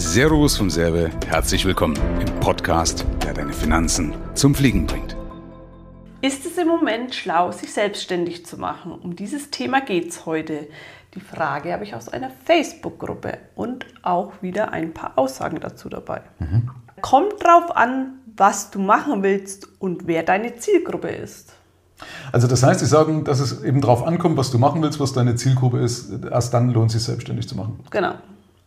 Servus vom Serve, herzlich willkommen im Podcast, der deine Finanzen zum Fliegen bringt. Ist es im Moment schlau, sich selbstständig zu machen? Um dieses Thema geht es heute. Die Frage habe ich aus einer Facebook-Gruppe und auch wieder ein paar Aussagen dazu dabei. Mhm. Kommt drauf an, was du machen willst und wer deine Zielgruppe ist. Also das heißt, Sie sagen, dass es eben darauf ankommt, was du machen willst, was deine Zielgruppe ist. Erst dann lohnt es sich selbstständig zu machen. Genau.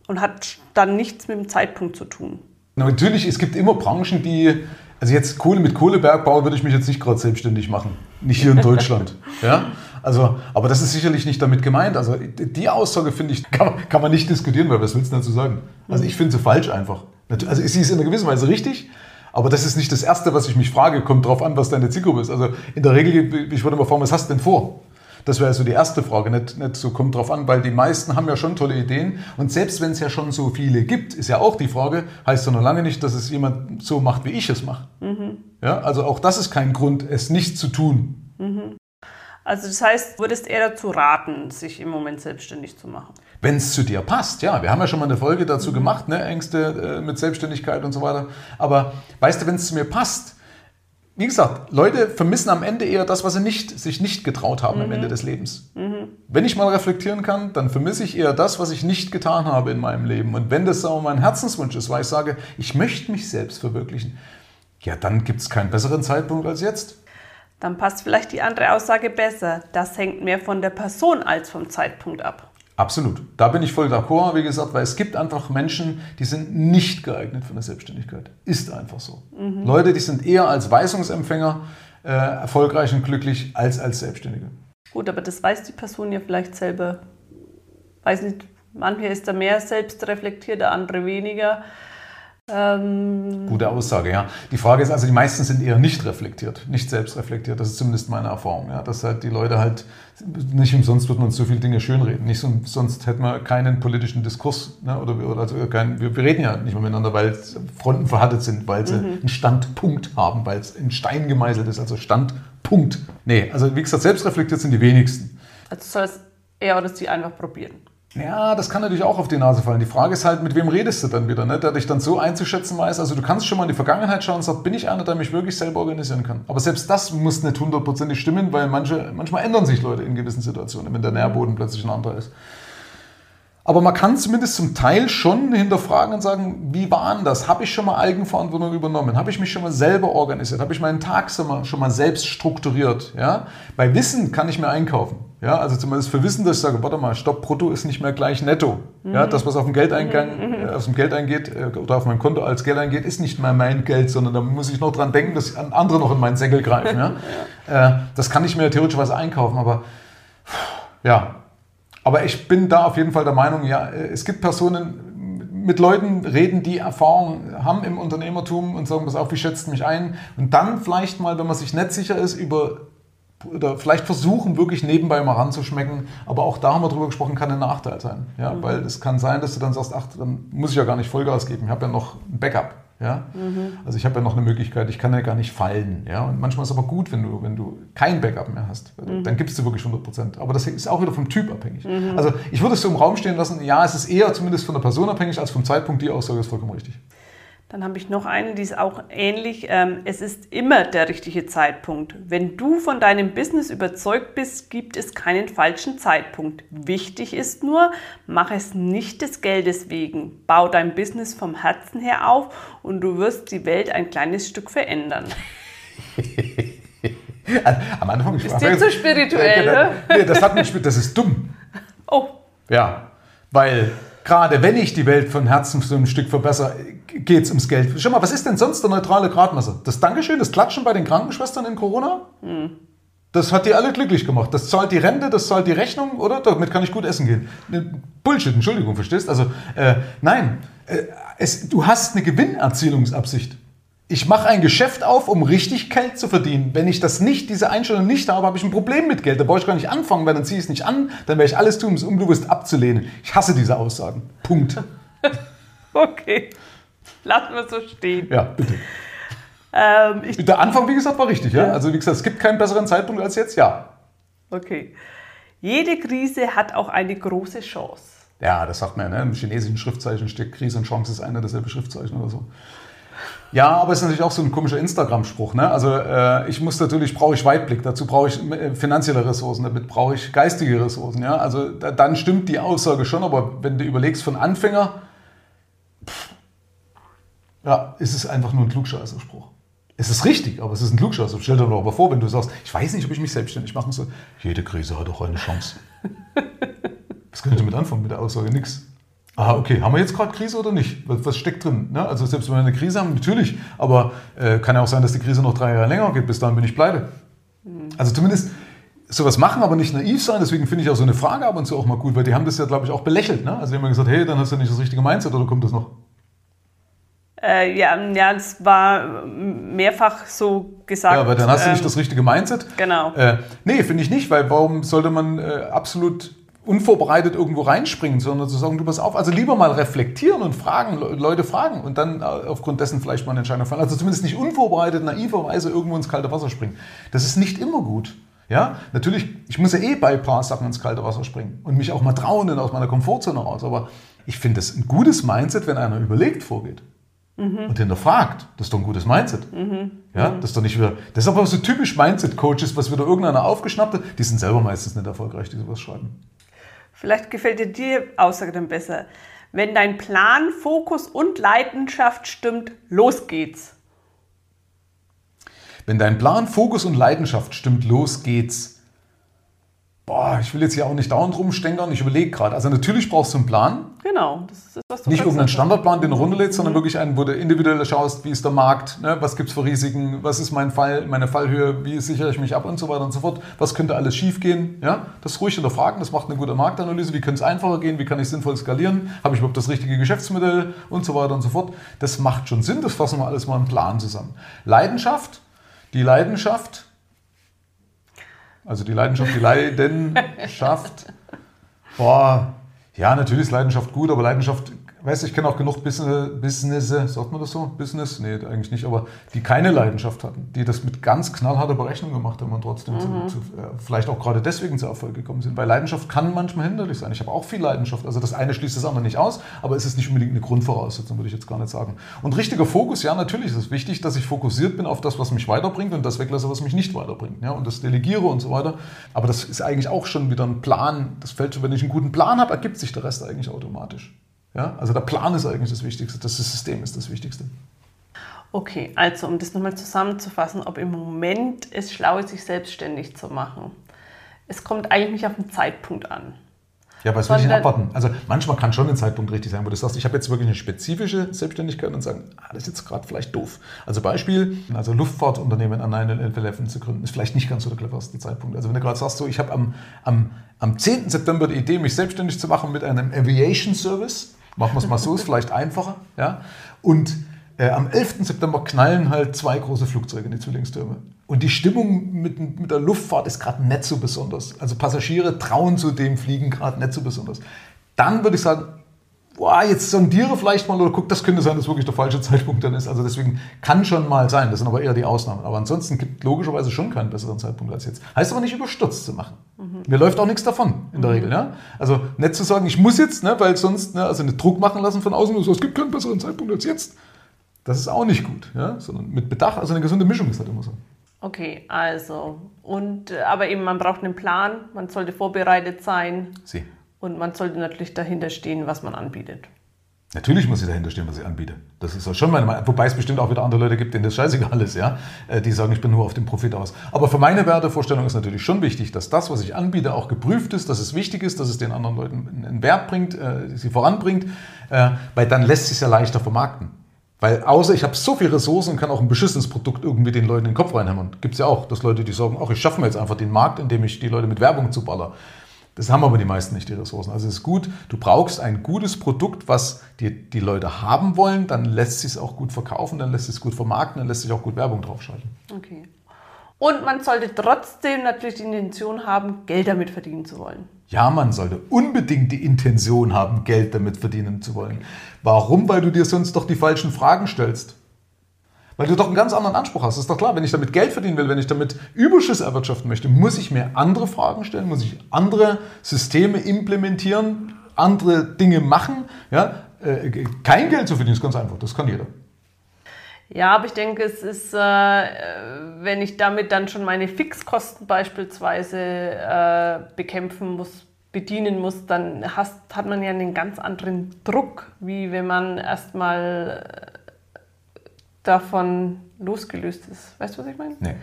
Und hat dann nichts mit dem Zeitpunkt zu tun. Natürlich, es gibt immer Branchen, die, also jetzt Kohle mit Kohlebergbau würde ich mich jetzt nicht gerade selbstständig machen. Nicht hier in Deutschland. ja? Also, aber das ist sicherlich nicht damit gemeint. Also die Aussage finde ich, kann, kann, man nicht diskutieren, weil was willst du dazu sagen? Also ich finde sie falsch einfach. Also sie ist in einer gewissen Weise richtig, aber das ist nicht das Erste, was ich mich frage. Kommt drauf an, was deine Zielgruppe ist. Also in der Regel, ich würde mal fragen, was hast du denn vor? Das wäre so die erste Frage. Nicht, nicht so kommt drauf an, weil die meisten haben ja schon tolle Ideen. Und selbst wenn es ja schon so viele gibt, ist ja auch die Frage, heißt ja noch lange nicht, dass es jemand so macht, wie ich es mache. Mhm. Ja, also auch das ist kein Grund, es nicht zu tun. Mhm. Also das heißt, würdest eher dazu raten, sich im Moment selbstständig zu machen? Wenn es zu dir passt, ja. Wir haben ja schon mal eine Folge dazu mhm. gemacht, ne? Ängste äh, mit Selbstständigkeit und so weiter. Aber weißt du, wenn es zu mir passt, wie gesagt, Leute vermissen am Ende eher das, was sie nicht, sich nicht getraut haben mhm. am Ende des Lebens. Mhm. Wenn ich mal reflektieren kann, dann vermisse ich eher das, was ich nicht getan habe in meinem Leben. Und wenn das auch mein Herzenswunsch ist, weil ich sage, ich möchte mich selbst verwirklichen, ja, dann gibt es keinen besseren Zeitpunkt als jetzt dann passt vielleicht die andere Aussage besser. Das hängt mehr von der Person als vom Zeitpunkt ab. Absolut. Da bin ich voll d'accord, wie gesagt, weil es gibt einfach Menschen, die sind nicht geeignet für eine Selbstständigkeit. Ist einfach so. Mhm. Leute, die sind eher als Weisungsempfänger äh, erfolgreich und glücklich als als Selbstständige. Gut, aber das weiß die Person ja vielleicht selber. Weiß nicht, manche ist da mehr selbst reflektiert, der andere weniger. Ähm Gute Aussage, ja. Die Frage ist also, die meisten sind eher nicht reflektiert, nicht selbst reflektiert. Das ist zumindest meine Erfahrung. Ja. Dass halt die Leute halt, nicht umsonst würden uns so viele Dinge schönreden. Nicht sonst hätten wir keinen politischen Diskurs. Ne, oder, oder also kein, wir, wir, reden ja nicht mehr miteinander, weil Fronten verhärtet sind, weil sie mhm. einen Standpunkt haben, weil es in Stein gemeißelt ist, also Standpunkt. Nee, also wie gesagt, selbst reflektiert sind die wenigsten. Also soll es eher oder sie einfach probieren. Ja, das kann natürlich auch auf die Nase fallen. Die Frage ist halt, mit wem redest du dann wieder, ne? der dich dann so einzuschätzen weiß. Also du kannst schon mal in die Vergangenheit schauen und sagen, bin ich einer, der mich wirklich selber organisieren kann. Aber selbst das muss nicht hundertprozentig stimmen, weil manche, manchmal ändern sich Leute in gewissen Situationen, wenn der Nährboden plötzlich ein anderer ist. Aber man kann zumindest zum Teil schon hinterfragen und sagen, wie war das? Habe ich schon mal Eigenverantwortung übernommen? Habe ich mich schon mal selber organisiert? Habe ich meinen Tag schon mal selbst strukturiert? Ja? Bei Wissen kann ich mir einkaufen. Ja? Also zumindest für Wissen, dass ich sage, warte mal, Stopp, Brutto ist nicht mehr gleich Netto. Mhm. Ja? Das, was auf dem Geldeingang, mhm. mhm. äh, aus dem Geld eingeht äh, oder auf mein Konto als Geld eingeht, ist nicht mehr mein Geld, sondern da muss ich noch dran denken, dass andere noch in meinen Säckel greifen. Ja? ja. Äh, das kann ich mir theoretischerweise einkaufen, aber ja, aber ich bin da auf jeden Fall der Meinung, ja, es gibt Personen, mit Leuten reden, die Erfahrung haben im Unternehmertum und sagen, pass auf, wie schätzt mich ein? Und dann vielleicht mal, wenn man sich nicht sicher ist, über oder vielleicht versuchen, wirklich nebenbei mal ranzuschmecken. Aber auch da haben wir drüber gesprochen, kann ein Nachteil sein. Ja? Mhm. Weil es kann sein, dass du dann sagst, ach, dann muss ich ja gar nicht Vollgas geben, ich habe ja noch ein Backup. Ja? Mhm. Also ich habe ja noch eine Möglichkeit, ich kann ja gar nicht fallen. Ja? Und manchmal ist es aber gut, wenn du, wenn du kein Backup mehr hast. Mhm. Dann gibst du wirklich 100 Prozent. Aber das ist auch wieder vom Typ abhängig. Mhm. Also ich würde es so im Raum stehen lassen, ja, es ist eher zumindest von der Person abhängig als vom Zeitpunkt. Die Aussage ist vollkommen richtig. Dann habe ich noch eine, die ist auch ähnlich. Ähm, es ist immer der richtige Zeitpunkt. Wenn du von deinem Business überzeugt bist, gibt es keinen falschen Zeitpunkt. Wichtig ist nur, mach es nicht des Geldes wegen. Bau dein Business vom Herzen her auf und du wirst die Welt ein kleines Stück verändern. Am Anfang ist dir zu spirituell, ne? Nee, das hat mich, das ist dumm. Oh. Ja, weil gerade wenn ich die Welt von Herzen so ein Stück verbessere, geht es ums Geld. Schau mal, was ist denn sonst der neutrale Gradmesser? Das Dankeschön, das Klatschen bei den Krankenschwestern in Corona? Hm. Das hat die alle glücklich gemacht. Das zahlt die Rente, das zahlt die Rechnung, oder? Damit kann ich gut essen gehen. Ne, Bullshit, Entschuldigung, verstehst? Also, äh, nein, äh, es, du hast eine Gewinnerzielungsabsicht. Ich mache ein Geschäft auf, um richtig Geld zu verdienen. Wenn ich das nicht, diese Einstellung nicht habe, habe ich ein Problem mit Geld. Da brauche ich gar nicht anfangen, weil dann ziehe ich es nicht an, dann werde ich alles tun, um es unbewusst abzulehnen. Ich hasse diese Aussagen. Punkt. okay. Lassen wir so stehen. Ja, bitte. Ähm, Der Anfang, wie gesagt, war richtig. Ja? Also wie gesagt, es gibt keinen besseren Zeitpunkt als jetzt, ja. Okay. Jede Krise hat auch eine große Chance. Ja, das sagt man ja, ne? im chinesischen Schriftzeichen steht Krise und Chance ist einer dasselbe Schriftzeichen oder so. Ja, aber es ist natürlich auch so ein komischer Instagram-Spruch. Ne? Also äh, ich muss natürlich, brauche ich Weitblick, dazu brauche ich äh, finanzielle Ressourcen, damit brauche ich geistige Ressourcen. Ja? Also da, dann stimmt die Aussage schon, aber wenn du überlegst von Anfänger, pff, ja, ist es einfach nur ein Klugscheißerspruch. Es ist richtig, aber es ist ein Klugscheißer. Stell dir doch aber vor, wenn du sagst, ich weiß nicht, ob ich mich selbstständig machen soll. Jede Krise hat doch eine Chance. Was könnt ihr damit anfangen mit der Aussage? Nix. Ah, okay, haben wir jetzt gerade Krise oder nicht? Was, steckt drin? Ne? Also selbst wenn wir eine Krise haben, natürlich, aber äh, kann ja auch sein, dass die Krise noch drei Jahre länger geht, bis dahin bin ich pleite. Mhm. Also zumindest sowas machen, aber nicht naiv sein. Deswegen finde ich auch so eine Frage ab und zu auch mal gut, weil die haben das ja, glaube ich, auch belächelt. Ne? Also die haben ja gesagt, hey, dann hast du nicht das richtige Mindset oder kommt das noch? Äh, ja, ja, es war mehrfach so gesagt. Ja, aber dann hast du nicht ähm, das richtige Mindset. Genau. Äh, nee, finde ich nicht, weil warum sollte man äh, absolut unvorbereitet irgendwo reinspringen, sondern zu sagen, du pass auf, also lieber mal reflektieren und fragen, Leute fragen und dann äh, aufgrund dessen vielleicht mal eine Entscheidung fallen. Also zumindest nicht unvorbereitet, naiverweise irgendwo ins kalte Wasser springen. Das ist nicht immer gut. Ja, natürlich, ich muss ja eh bei ein paar Sachen ins kalte Wasser springen und mich auch mal trauen und aus meiner Komfortzone raus. Aber ich finde es ein gutes Mindset, wenn einer überlegt vorgeht. Mhm. Und hinterfragt. Das ist doch ein gutes Mindset. Mhm. Ja, das ist doch nicht wieder. Das ist aber so typisch Mindset-Coaches, was wieder irgendeiner aufgeschnappt hat. Die sind selber meistens nicht erfolgreich, die sowas schreiben. Vielleicht gefällt dir die Aussage dann besser. Wenn dein Plan, Fokus und Leidenschaft stimmt, los geht's. Wenn dein Plan, Fokus und Leidenschaft stimmt, los geht's. Boah, ich will jetzt hier auch nicht dauernd rumstänkern, ich überlege gerade. Also natürlich brauchst du einen Plan. Genau, das ist was du Nicht irgendeinen Standardplan, den du runterlädst, mhm. sondern wirklich einen, wo du individuell schaust, wie ist der Markt, ne? was gibt es für Risiken, was ist mein Fall, meine Fallhöhe, wie sichere ich mich ab und so weiter und so fort. Was könnte alles schiefgehen? Ja? Das ruhig hinterfragen, das macht eine gute Marktanalyse. Wie könnte es einfacher gehen? Wie kann ich sinnvoll skalieren? Habe ich überhaupt das richtige Geschäftsmodell und so weiter und so fort? Das macht schon Sinn, das fassen wir alles mal im Plan zusammen. Leidenschaft, die Leidenschaft also die Leidenschaft, die Leidenschaft. Boah, ja, natürlich ist Leidenschaft gut, aber Leidenschaft weißt du, ich kenne auch genug Business, Business, sagt man das so? Business? Nee, eigentlich nicht, aber die keine Leidenschaft hatten, die das mit ganz knallharter Berechnung gemacht haben und trotzdem mhm. zu, zu, äh, vielleicht auch gerade deswegen zu Erfolg gekommen sind. Weil Leidenschaft kann manchmal hinderlich sein. Ich habe auch viel Leidenschaft. Also das eine schließt das andere nicht aus, aber es ist nicht unbedingt eine Grundvoraussetzung, würde ich jetzt gar nicht sagen. Und richtiger Fokus, ja, natürlich ist es wichtig, dass ich fokussiert bin auf das, was mich weiterbringt und das weglasse, was mich nicht weiterbringt. Ja, und das delegiere und so weiter. Aber das ist eigentlich auch schon wieder ein Plan. Das fällt schon, wenn ich einen guten Plan habe, ergibt sich der Rest eigentlich automatisch. Ja? Also der Plan ist eigentlich das Wichtigste, das System ist das Wichtigste. Okay, also um das nochmal zusammenzufassen, ob im Moment es schlau ist, sich selbstständig zu machen. Es kommt eigentlich nicht auf den Zeitpunkt an. Ja, was will ich abwarten? Also manchmal kann schon ein Zeitpunkt richtig sein, wo du sagst, ich habe jetzt wirklich eine spezifische Selbstständigkeit und sagen, ah, das ist jetzt gerade vielleicht doof. Also Beispiel, also Luftfahrtunternehmen an 9-11 zu gründen, ist vielleicht nicht ganz so der cleverste Zeitpunkt. Also wenn du gerade sagst, so, ich habe am, am, am 10. September die Idee, mich selbstständig zu machen mit einem Aviation Service, Machen wir es mal so, ist vielleicht einfacher. Ja? Und äh, am 11. September knallen halt zwei große Flugzeuge in die Zwillingstürme. Und die Stimmung mit, mit der Luftfahrt ist gerade nicht so besonders. Also Passagiere trauen zu dem Fliegen gerade nicht so besonders. Dann würde ich sagen, boah, jetzt sondiere vielleicht mal oder guck, das könnte sein, dass wirklich der falsche Zeitpunkt dann ist. Also deswegen kann schon mal sein, das sind aber eher die Ausnahmen. Aber ansonsten gibt logischerweise schon keinen besseren Zeitpunkt als jetzt. Heißt aber nicht überstürzt zu machen. Mhm. Mir läuft auch nichts davon in der mhm. Regel. Ja? Also nicht zu sagen, ich muss jetzt, ne, weil sonst, ne, also nicht Druck machen lassen von außen, so, es gibt keinen besseren Zeitpunkt als jetzt. Das ist auch nicht gut, ja? sondern mit Bedacht, also eine gesunde Mischung ist halt immer so. Okay, also, und, äh, aber eben, man braucht einen Plan, man sollte vorbereitet sein. Sie. Und man sollte natürlich dahinter stehen, was man anbietet. Natürlich muss ich dahinter stehen, was ich anbiete. Das ist schon meine Meinung. Wobei es bestimmt auch wieder andere Leute gibt, denen das scheißegal ist, ja. Äh, die sagen, ich bin nur auf den Profit aus. Aber für meine Wertevorstellung ist natürlich schon wichtig, dass das, was ich anbiete, auch geprüft ist, dass es wichtig ist, dass es den anderen Leuten einen Wert bringt, äh, sie voranbringt, äh, weil dann lässt sich ja leichter vermarkten. Weil außer ich habe so viele Ressourcen und kann auch ein beschissenes Produkt irgendwie den Leuten in den Kopf reinhämmern. Gibt es ja auch, dass Leute, die sagen, ach, ich schaffe mir jetzt einfach den Markt, indem ich die Leute mit Werbung zuballer. Das haben aber die meisten nicht, die Ressourcen. Also es ist gut, du brauchst ein gutes Produkt, was die, die Leute haben wollen, dann lässt sich es auch gut verkaufen, dann lässt sich es gut vermarkten, dann lässt sich auch gut Werbung draufschalten. Okay. Und man sollte trotzdem natürlich die Intention haben, Geld damit verdienen zu wollen. Ja, man sollte unbedingt die Intention haben, Geld damit verdienen zu wollen. Warum? Weil du dir sonst doch die falschen Fragen stellst. Weil du doch einen ganz anderen Anspruch hast. Das ist doch klar, wenn ich damit Geld verdienen will, wenn ich damit Überschuss erwirtschaften möchte, muss ich mir andere Fragen stellen, muss ich andere Systeme implementieren, andere Dinge machen. Ja? Äh, kein Geld zu verdienen ist ganz einfach, das kann jeder. Ja, aber ich denke, es ist, äh, wenn ich damit dann schon meine Fixkosten beispielsweise äh, bekämpfen muss, bedienen muss, dann hast, hat man ja einen ganz anderen Druck, wie wenn man erstmal äh, davon losgelöst ist. Weißt du, was ich meine? Nee.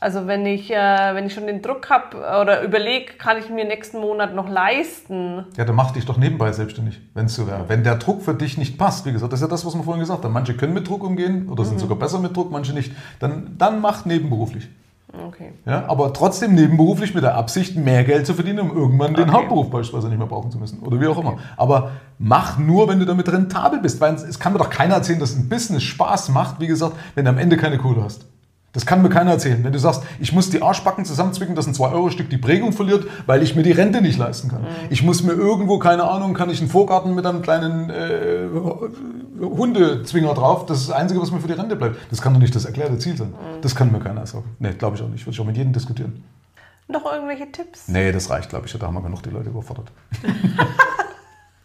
Also wenn ich, äh, wenn ich schon den Druck habe oder überlege, kann ich mir nächsten Monat noch leisten. Ja, dann mach dich doch nebenbei selbstständig, wenn es so wäre. Wenn der Druck für dich nicht passt, wie gesagt, das ist ja das, was wir vorhin gesagt haben. Manche können mit Druck umgehen oder sind mhm. sogar besser mit Druck, manche nicht. Dann, dann mach nebenberuflich. Okay. Ja, aber trotzdem nebenberuflich mit der Absicht, mehr Geld zu verdienen, um irgendwann den Hauptberuf beispielsweise nicht mehr brauchen zu müssen. Oder wie auch okay. immer. Aber mach nur, wenn du damit rentabel bist. Weil es kann mir doch keiner erzählen, dass ein Business Spaß macht, wie gesagt, wenn du am Ende keine Kohle hast. Das kann mir keiner erzählen. Wenn du sagst, ich muss die Arschbacken zusammenzwicken, dass ein 2-Euro-Stück die Prägung verliert, weil ich mir die Rente nicht leisten kann. Mhm. Ich muss mir irgendwo, keine Ahnung, kann ich einen Vorgarten mit einem kleinen äh, Hundezwinger drauf. Das ist das Einzige, was mir für die Rente bleibt. Das kann doch nicht das erklärte Ziel sein. Mhm. Das kann mir keiner sagen. Nee, glaube ich auch nicht. Würde ich auch mit jedem diskutieren. Noch irgendwelche Tipps? Nee, das reicht, glaube ich. Da haben wir genug die Leute überfordert.